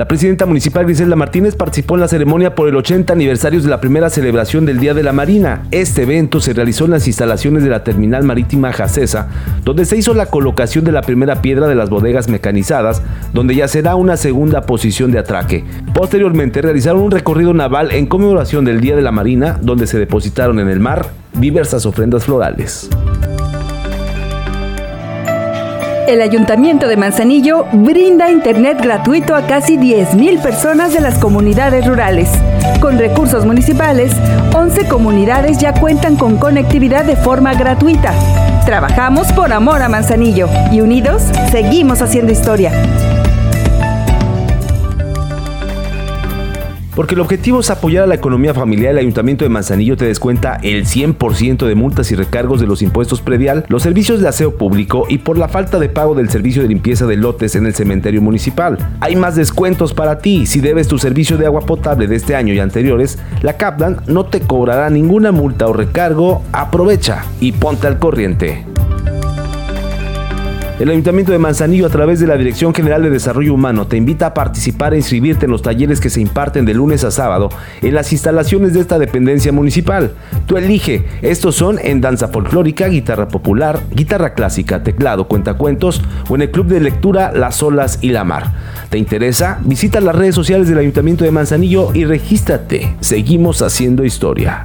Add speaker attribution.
Speaker 1: La presidenta municipal Griselda Martínez participó en la ceremonia por el 80 aniversario de la primera celebración del Día de la Marina. Este evento se realizó en las instalaciones de la terminal marítima Jacesa, donde se hizo la colocación de la primera piedra de las bodegas mecanizadas, donde ya será una segunda posición de atraque. Posteriormente realizaron un recorrido naval en conmemoración del Día de la Marina, donde se depositaron en el mar diversas ofrendas florales.
Speaker 2: El Ayuntamiento de Manzanillo brinda Internet gratuito a casi 10.000 personas de las comunidades rurales. Con recursos municipales, 11 comunidades ya cuentan con conectividad de forma gratuita. Trabajamos por amor a Manzanillo y unidos seguimos haciendo historia.
Speaker 1: Porque el objetivo es apoyar a la economía familiar, el Ayuntamiento de Manzanillo te descuenta el 100% de multas y recargos de los impuestos predial, los servicios de aseo público y por la falta de pago del servicio de limpieza de lotes en el cementerio municipal. Hay más descuentos para ti. Si debes tu servicio de agua potable de este año y anteriores, la Kaplan no te cobrará ninguna multa o recargo. Aprovecha y ponte al corriente. El Ayuntamiento de Manzanillo, a través de la Dirección General de Desarrollo Humano, te invita a participar e inscribirte en los talleres que se imparten de lunes a sábado en las instalaciones de esta dependencia municipal. Tú elige. Estos son en danza folclórica, guitarra popular, guitarra clásica, teclado, cuentacuentos o en el club de lectura Las Olas y la Mar. ¿Te interesa? Visita las redes sociales del Ayuntamiento de Manzanillo y regístrate. Seguimos haciendo historia.